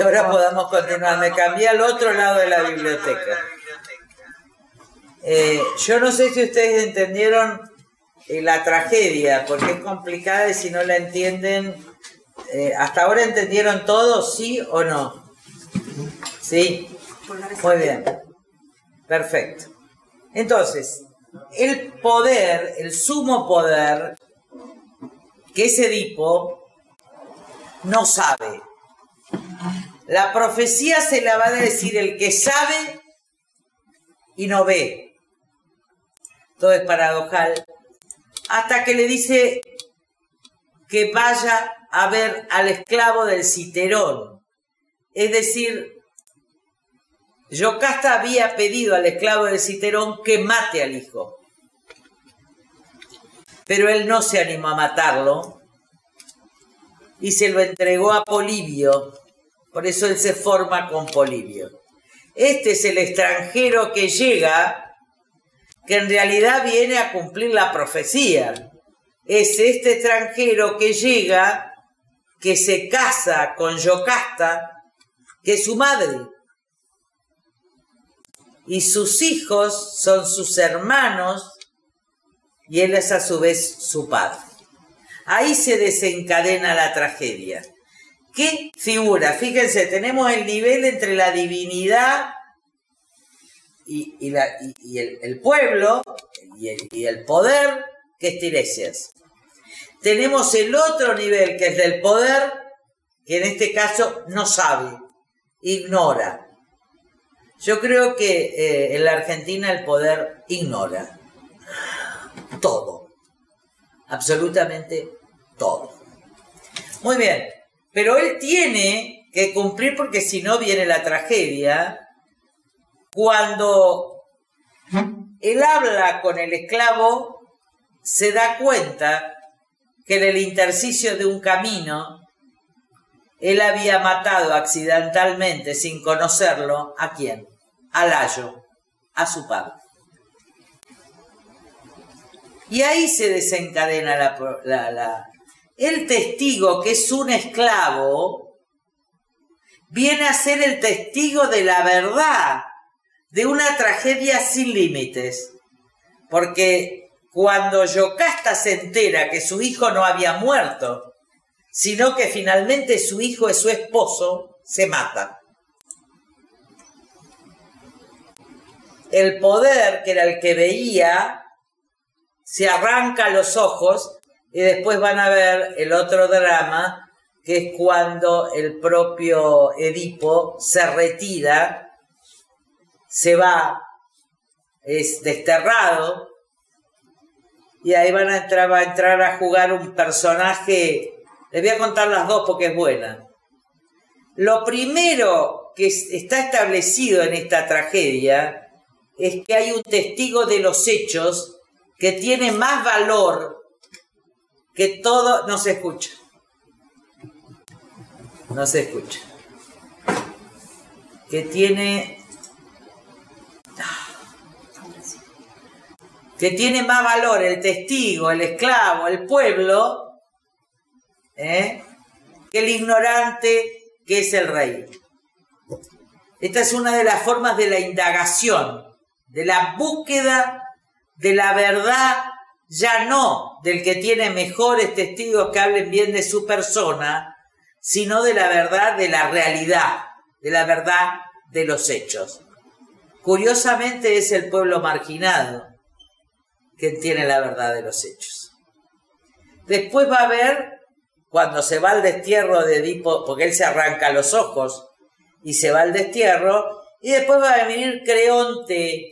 que ahora podamos continuar. Me cambié al otro lado de la biblioteca. Eh, yo no sé si ustedes entendieron eh, la tragedia, porque es complicada y si no la entienden, eh, ¿hasta ahora entendieron todo, sí o no? Sí. Muy bien. Perfecto. Entonces, el poder, el sumo poder, que es Edipo, no sabe. La profecía se la va a decir el que sabe y no ve. Todo es paradojal. Hasta que le dice que vaya a ver al esclavo del citerón. Es decir, Yocasta había pedido al esclavo del citerón que mate al hijo. Pero él no se animó a matarlo y se lo entregó a Polibio. Por eso él se forma con Polibio. Este es el extranjero que llega, que en realidad viene a cumplir la profecía. Es este extranjero que llega, que se casa con Yocasta, que es su madre y sus hijos son sus hermanos y él es a su vez su padre. Ahí se desencadena la tragedia. ¿Qué figura? Fíjense, tenemos el nivel entre la divinidad y, el, pueblo y el, poder, que es Tiresias. Tenemos el otro nivel, que es del poder, que en este caso no sabe, ignora. Yo creo que eh, en la Argentina el poder ignora todo, absolutamente todo. Muy bien, pero él tiene que cumplir porque si no viene la tragedia. Cuando él habla con el esclavo, se da cuenta que en el intersticio de un camino, él había matado accidentalmente, sin conocerlo, ¿a quién? a Layo, a su padre. Y ahí se desencadena la, El testigo, que es un esclavo, viene a ser el testigo de la verdad, de una tragedia sin límites. Porque cuando Yocasta se entera que su hijo no había muerto, sino que finalmente su hijo es su esposo, se mata. el poder, que era el que veía, se arranca los ojos y después van a ver el otro drama, que es cuando el propio Edipo se retira, se va, es desterrado, y ahí van a entrar, va a entrar a jugar un personaje, les voy a contar las dos porque es buena. Lo primero que está establecido en esta tragedia es que hay un testigo de los hechos que tiene más valor que todo... No se escucha. No se escucha. Que tiene... Que tiene más valor el testigo, el esclavo, el pueblo, ¿eh? que el ignorante que es el rey. Esta es una de las formas de la indagación de la búsqueda de la verdad, ya no del que tiene mejores testigos que hablen bien de su persona, sino de la verdad de la realidad, de la verdad de los hechos. Curiosamente es el pueblo marginado quien tiene la verdad de los hechos. Después va a haber, cuando se va al destierro de Edipo, porque él se arranca los ojos y se va al destierro, y después va a venir Creonte,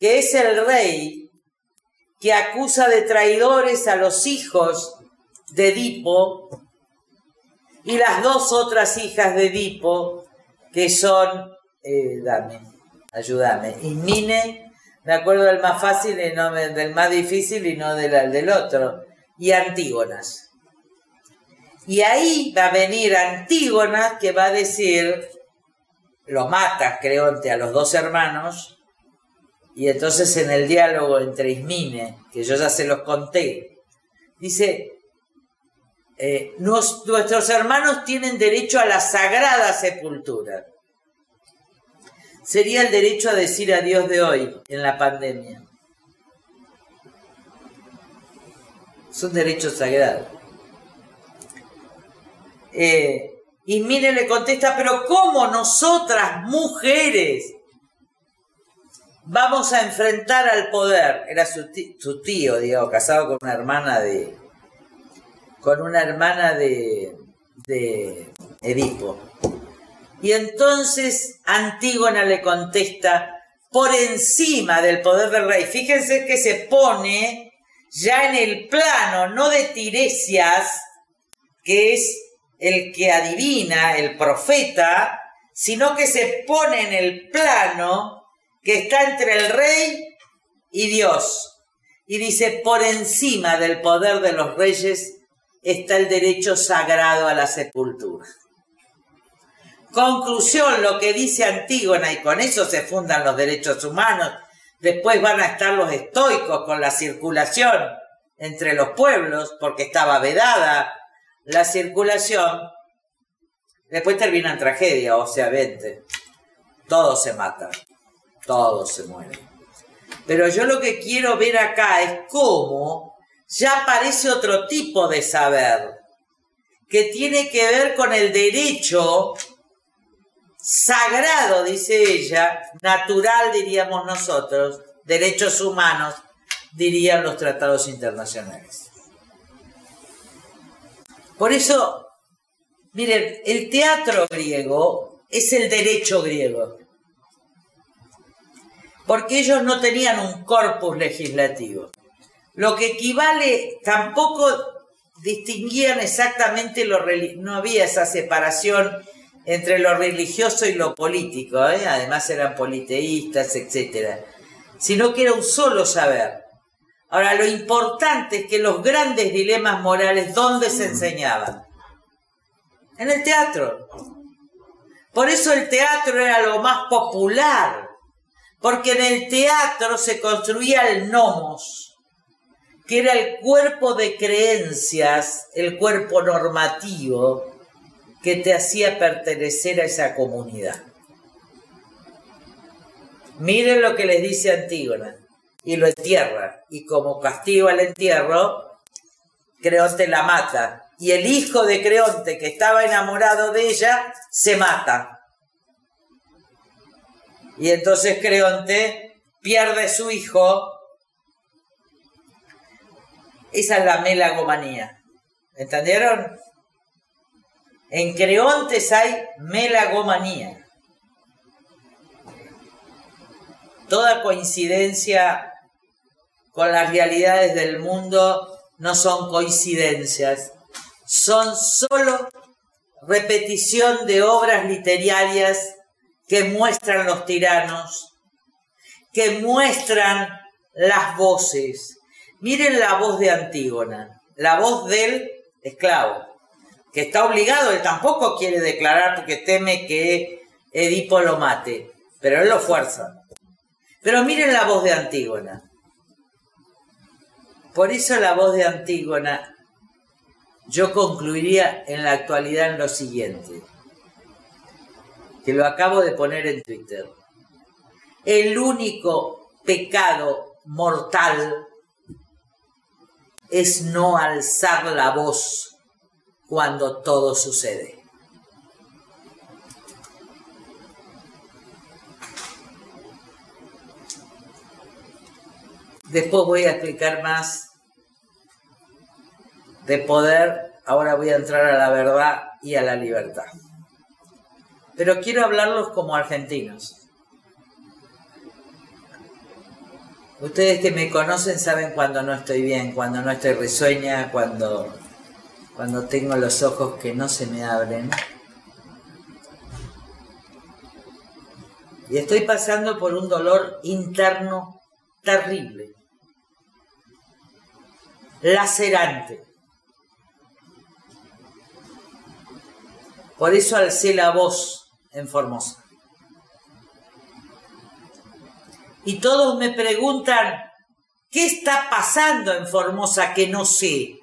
que es el rey que acusa de traidores a los hijos de Edipo y las dos otras hijas de Edipo que son, eh, dame, ayúdame, Mine, me acuerdo del más fácil y no del más difícil y no del, del otro, y Antígonas. Y ahí va a venir Antígona que va a decir, lo mata Creonte a los dos hermanos, y entonces en el diálogo entre Ismine, que yo ya se los conté, dice, eh, nuestros hermanos tienen derecho a la sagrada sepultura. Sería el derecho a decir adiós de hoy en la pandemia. Es un derecho sagrado. Eh, y le contesta, pero ¿cómo nosotras, mujeres, vamos a enfrentar al poder? Era su tío, su casado con una hermana de. con una hermana de. de Edipo. Y entonces Antígona le contesta, por encima del poder del rey. Fíjense que se pone ya en el plano, no de Tiresias, que es el que adivina, el profeta, sino que se pone en el plano que está entre el rey y Dios. Y dice, por encima del poder de los reyes está el derecho sagrado a la sepultura. Conclusión, lo que dice Antígona, y con eso se fundan los derechos humanos, después van a estar los estoicos con la circulación entre los pueblos, porque estaba vedada la circulación, después termina en tragedia, o sea, vente. Todos se matan, todos se mueren. Pero yo lo que quiero ver acá es cómo ya aparece otro tipo de saber, que tiene que ver con el derecho sagrado, dice ella, natural diríamos nosotros, derechos humanos, dirían los tratados internacionales. Por eso, miren, el teatro griego es el derecho griego. Porque ellos no tenían un corpus legislativo. Lo que equivale, tampoco distinguían exactamente lo no había esa separación entre lo religioso y lo político, ¿eh? además eran politeístas, etc. Sino que era un solo saber. Ahora, lo importante es que los grandes dilemas morales, ¿dónde se enseñaban? En el teatro. Por eso el teatro era lo más popular, porque en el teatro se construía el nomos, que era el cuerpo de creencias, el cuerpo normativo que te hacía pertenecer a esa comunidad. Miren lo que les dice Antígona y lo entierra. Y como castigo al entierro, Creonte la mata. Y el hijo de Creonte, que estaba enamorado de ella, se mata. Y entonces Creonte pierde su hijo. Esa es la melagomanía. ¿Entendieron? En Creontes hay melagomanía. Toda coincidencia con las realidades del mundo no son coincidencias, son solo repetición de obras literarias que muestran los tiranos, que muestran las voces. Miren la voz de Antígona, la voz del esclavo, que está obligado, él tampoco quiere declarar porque teme que Edipo lo mate, pero él lo fuerza. Pero miren la voz de Antígona. Por eso la voz de Antígona, yo concluiría en la actualidad en lo siguiente, que lo acabo de poner en Twitter. El único pecado mortal es no alzar la voz cuando todo sucede. Después voy a explicar más de poder. Ahora voy a entrar a la verdad y a la libertad. Pero quiero hablarlos como argentinos. Ustedes que me conocen saben cuando no estoy bien, cuando no estoy risueña, cuando, cuando tengo los ojos que no se me abren. Y estoy pasando por un dolor interno terrible lacerante. Por eso alcé la voz en Formosa. Y todos me preguntan, ¿qué está pasando en Formosa que no sé?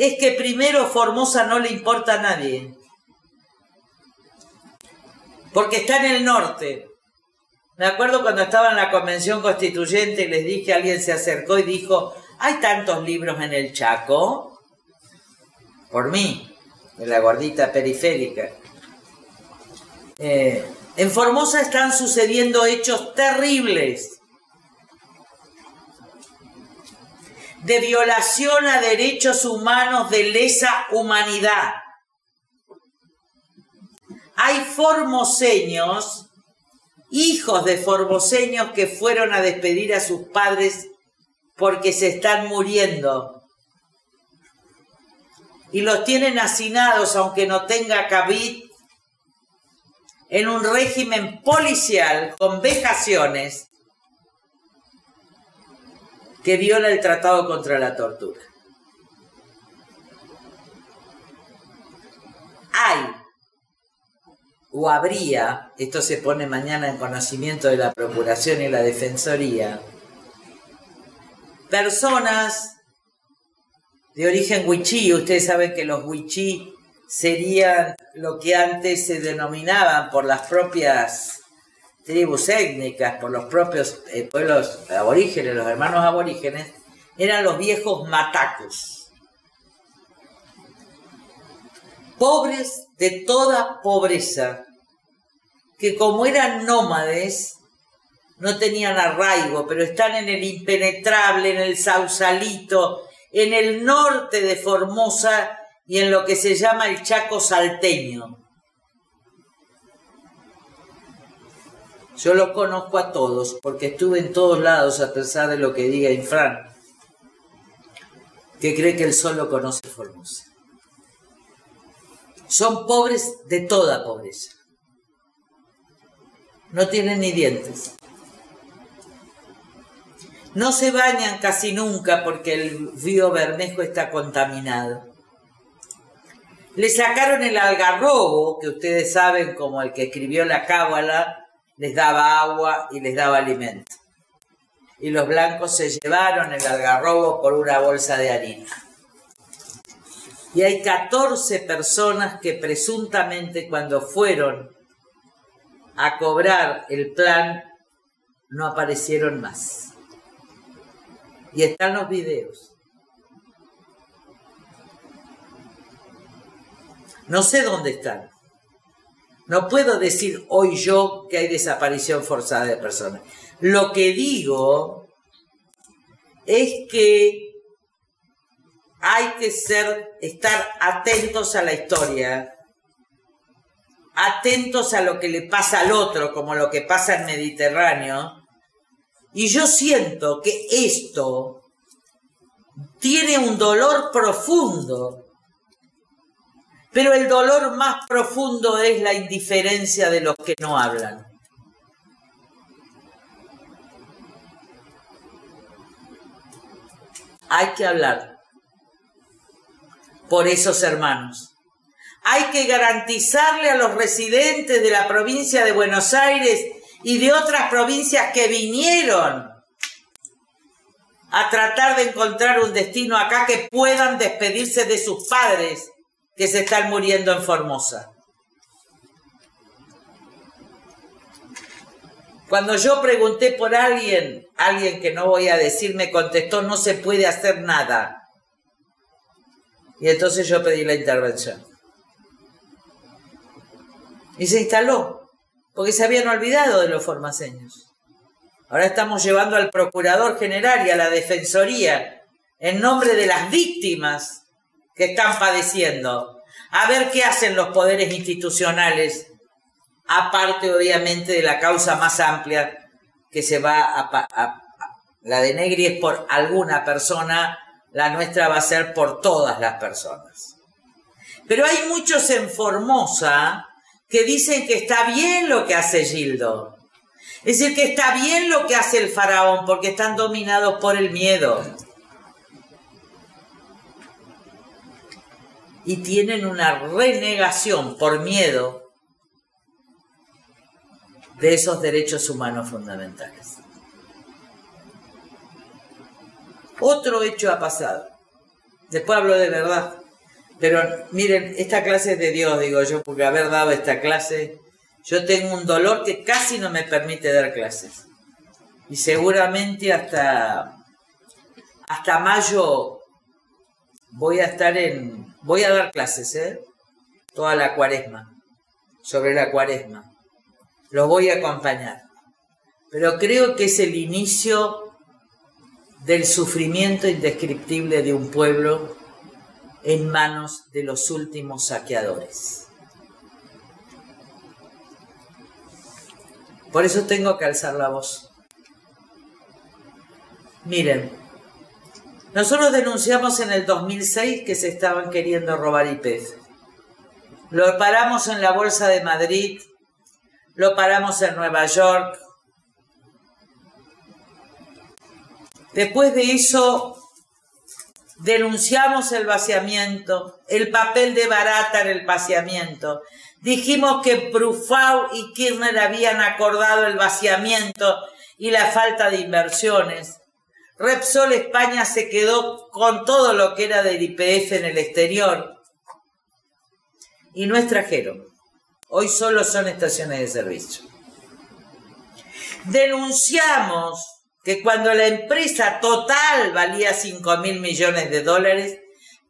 es que primero Formosa no le importa a nadie. Porque está en el norte. Me acuerdo cuando estaba en la convención constituyente y les dije, alguien se acercó y dijo, hay tantos libros en el Chaco. Por mí, de la gordita periférica. Eh, en Formosa están sucediendo hechos terribles de violación a derechos humanos de lesa humanidad. Hay formoseños, hijos de formoseños que fueron a despedir a sus padres porque se están muriendo. Y los tienen hacinados, aunque no tenga cabid, en un régimen policial con vejaciones que viola el Tratado contra la Tortura. Hay o habría, esto se pone mañana en conocimiento de la Procuración y la Defensoría, personas de origen huichí, ustedes saben que los huichí serían lo que antes se denominaban por las propias tribus étnicas, por los propios eh, pueblos aborígenes, los hermanos aborígenes, eran los viejos matacos. Pobres de toda pobreza, que como eran nómades, no tenían arraigo, pero están en el impenetrable, en el Sausalito, en el norte de Formosa y en lo que se llama el Chaco salteño. Yo los conozco a todos porque estuve en todos lados a pesar de lo que diga Infran, que cree que él solo conoce Formosa. Son pobres de toda pobreza. No tienen ni dientes. No se bañan casi nunca porque el río Bermejo está contaminado. Le sacaron el algarrobo, que ustedes saben como el que escribió la cábala, les daba agua y les daba alimento. Y los blancos se llevaron el algarrobo por una bolsa de harina. Y hay 14 personas que presuntamente cuando fueron a cobrar el plan no aparecieron más. Y están los videos. No sé dónde están. No puedo decir hoy yo que hay desaparición forzada de personas. Lo que digo es que hay que ser, estar atentos a la historia, atentos a lo que le pasa al otro, como lo que pasa en Mediterráneo. Y yo siento que esto tiene un dolor profundo pero el dolor más profundo es la indiferencia de los que no hablan. Hay que hablar por esos hermanos. Hay que garantizarle a los residentes de la provincia de Buenos Aires y de otras provincias que vinieron a tratar de encontrar un destino acá que puedan despedirse de sus padres que se están muriendo en Formosa. Cuando yo pregunté por alguien, alguien que no voy a decir me contestó, no se puede hacer nada. Y entonces yo pedí la intervención. Y se instaló, porque se habían olvidado de los formaseños. Ahora estamos llevando al Procurador General y a la Defensoría en nombre de las víctimas que están padeciendo. A ver qué hacen los poderes institucionales, aparte obviamente de la causa más amplia que se va a, la de Negri es por alguna persona, la nuestra va a ser por todas las personas. Pero hay muchos en Formosa que dicen que está bien lo que hace Gildo. Es decir, que está bien lo que hace el faraón porque están dominados por el miedo. Y tienen una renegación por miedo de esos derechos humanos fundamentales. Otro hecho ha pasado. Después hablo de verdad. Pero miren, esta clase es de Dios, digo yo, porque haber dado esta clase, yo tengo un dolor que casi no me permite dar clases. Y seguramente hasta, hasta mayo voy a estar en, voy a dar clases, ¿eh? Toda la cuaresma, sobre la cuaresma. Lo voy a acompañar. Pero creo que es el inicio del sufrimiento indescriptible de un pueblo en manos de los últimos saqueadores. Por eso tengo que alzar la voz. Miren, nosotros denunciamos en el 2006 que se estaban queriendo robar IPF. Lo paramos en la Bolsa de Madrid, lo paramos en Nueva York. Después de eso, denunciamos el vaciamiento, el papel de barata en el vaciamiento. Dijimos que Brufau y Kirchner habían acordado el vaciamiento y la falta de inversiones. Repsol España se quedó con todo lo que era del IPF en el exterior y no extrajeron. Hoy solo son estaciones de servicio. Denunciamos que cuando la empresa total valía 5 mil millones de dólares,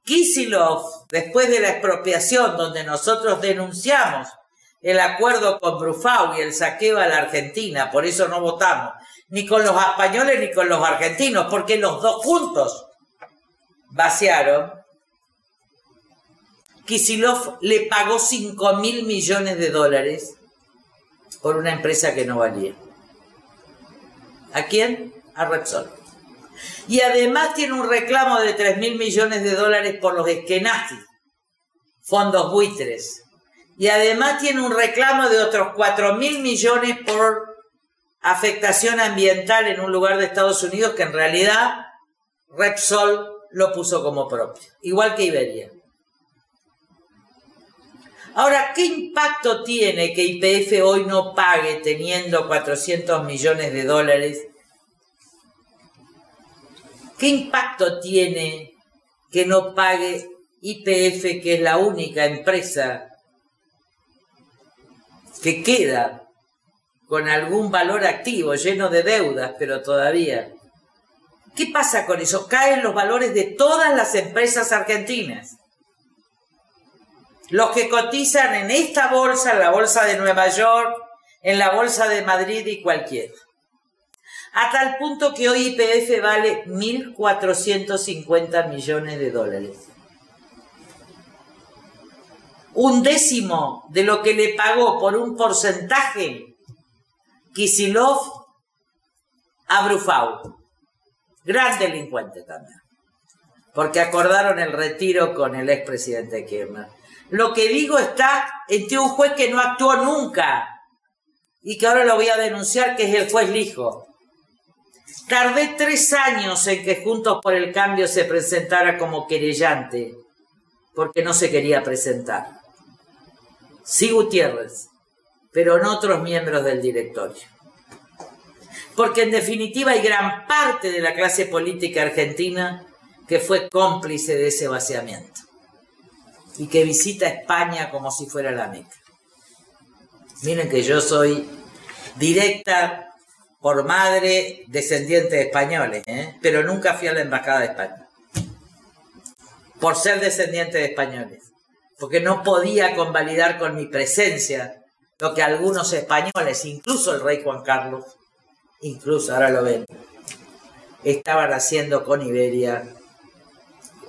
Kisilov, después de la expropiación donde nosotros denunciamos el acuerdo con Brufau y el saqueo a la Argentina, por eso no votamos, ni con los españoles ni con los argentinos, porque los dos juntos vaciaron, Kisilov le pagó 5 mil millones de dólares por una empresa que no valía. ¿A quién? A Repsol. Y además tiene un reclamo de 3 mil millones de dólares por los Eskenazi, fondos buitres. Y además tiene un reclamo de otros 4 mil millones por afectación ambiental en un lugar de Estados Unidos que en realidad Repsol lo puso como propio, igual que Iberia. Ahora, ¿qué impacto tiene que IPF hoy no pague teniendo 400 millones de dólares? ¿Qué impacto tiene que no pague IPF, que es la única empresa que queda con algún valor activo, lleno de deudas, pero todavía? ¿Qué pasa con eso? Caen los valores de todas las empresas argentinas los que cotizan en esta bolsa, en la bolsa de Nueva York, en la bolsa de Madrid y cualquiera. A tal punto que hoy IPF vale 1.450 millones de dólares. Un décimo de lo que le pagó por un porcentaje Kisilov a Brufau. Gran delincuente también. Porque acordaron el retiro con el expresidente Kirchner. Lo que digo está entre un juez que no actuó nunca y que ahora lo voy a denunciar, que es el juez Lijo. Tardé tres años en que Juntos por el Cambio se presentara como querellante, porque no se quería presentar. Sí, Gutiérrez, pero no otros miembros del directorio. Porque en definitiva hay gran parte de la clase política argentina que fue cómplice de ese vaciamiento y que visita España como si fuera la Meca. Miren que yo soy directa por madre descendiente de españoles, ¿eh? pero nunca fui a la Embajada de España. Por ser descendiente de españoles. Porque no podía convalidar con mi presencia lo que algunos españoles, incluso el rey Juan Carlos, incluso ahora lo ven, estaban haciendo con Iberia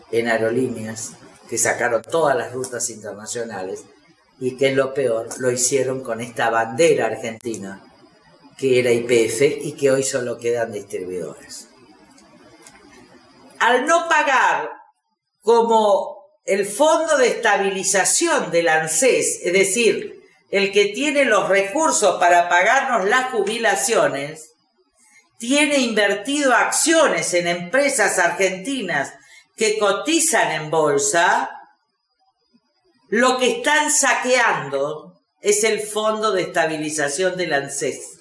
en aerolíneas que sacaron todas las rutas internacionales y que lo peor, lo hicieron con esta bandera argentina que era IPF y que hoy solo quedan distribuidores. Al no pagar como el fondo de estabilización del ANSES, es decir, el que tiene los recursos para pagarnos las jubilaciones, tiene invertido acciones en empresas argentinas que cotizan en bolsa, lo que están saqueando es el Fondo de Estabilización del ANSES.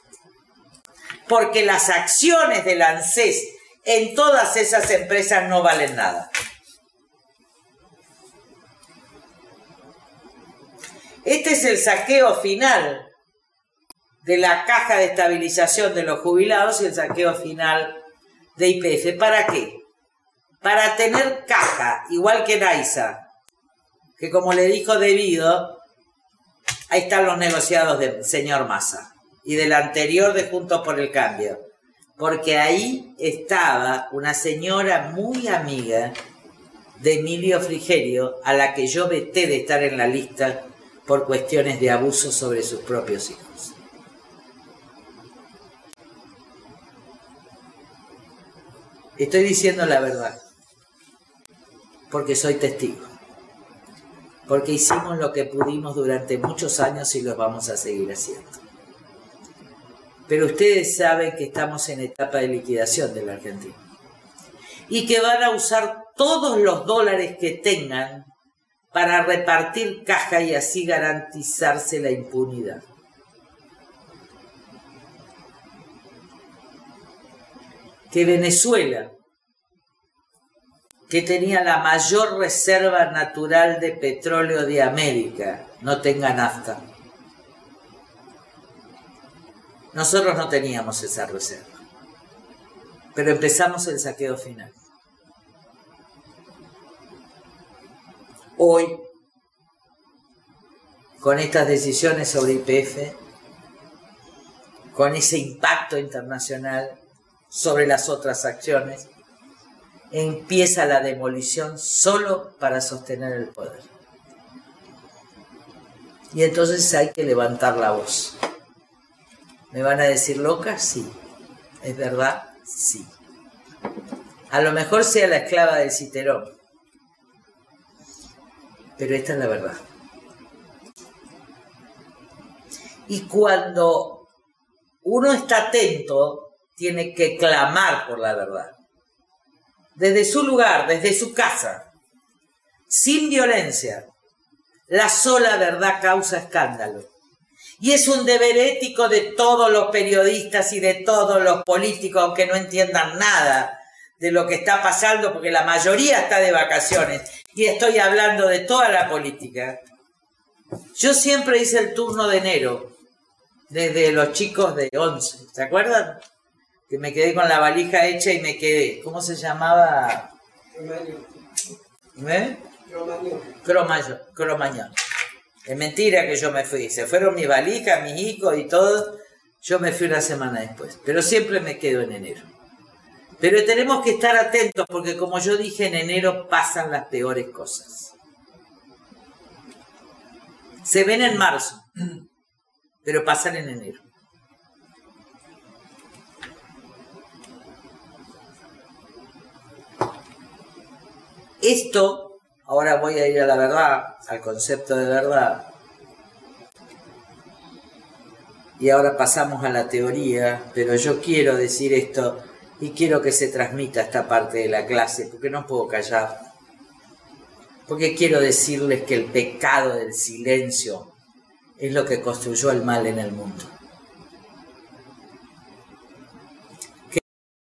Porque las acciones del ANSES en todas esas empresas no valen nada. Este es el saqueo final de la caja de estabilización de los jubilados y el saqueo final de IPF. ¿Para qué? Para tener caja, igual que Naisa, que como le dijo debido, ahí están los negociados del señor Massa y del anterior de Juntos por el Cambio, porque ahí estaba una señora muy amiga de Emilio Frigerio, a la que yo veté de estar en la lista por cuestiones de abuso sobre sus propios hijos. Estoy diciendo la verdad, porque soy testigo, porque hicimos lo que pudimos durante muchos años y lo vamos a seguir haciendo. Pero ustedes saben que estamos en etapa de liquidación de la Argentina y que van a usar todos los dólares que tengan para repartir caja y así garantizarse la impunidad. Que Venezuela, que tenía la mayor reserva natural de petróleo de América, no tenga nafta. Nosotros no teníamos esa reserva, pero empezamos el saqueo final. Hoy, con estas decisiones sobre IPF, con ese impacto internacional sobre las otras acciones, empieza la demolición solo para sostener el poder. Y entonces hay que levantar la voz. ¿Me van a decir loca? Sí. ¿Es verdad? Sí. A lo mejor sea la esclava del citerón, pero esta es la verdad. Y cuando uno está atento, tiene que clamar por la verdad. Desde su lugar, desde su casa, sin violencia. La sola verdad causa escándalo. Y es un deber ético de todos los periodistas y de todos los políticos, aunque no entiendan nada de lo que está pasando, porque la mayoría está de vacaciones y estoy hablando de toda la política, yo siempre hice el turno de enero, desde los chicos de 11, ¿se acuerdan? Que me quedé con la valija hecha y me quedé. ¿Cómo se llamaba? ¿Eh? Cromañón. Cromañón. Es mentira que yo me fui. Se fueron mi valija, mis hijos y todo. Yo me fui una semana después. Pero siempre me quedo en enero. Pero tenemos que estar atentos porque como yo dije, en enero pasan las peores cosas. Se ven en marzo, pero pasan en enero. Esto, ahora voy a ir a la verdad, al concepto de verdad. Y ahora pasamos a la teoría, pero yo quiero decir esto y quiero que se transmita esta parte de la clase, porque no puedo callar. Porque quiero decirles que el pecado del silencio es lo que construyó el mal en el mundo.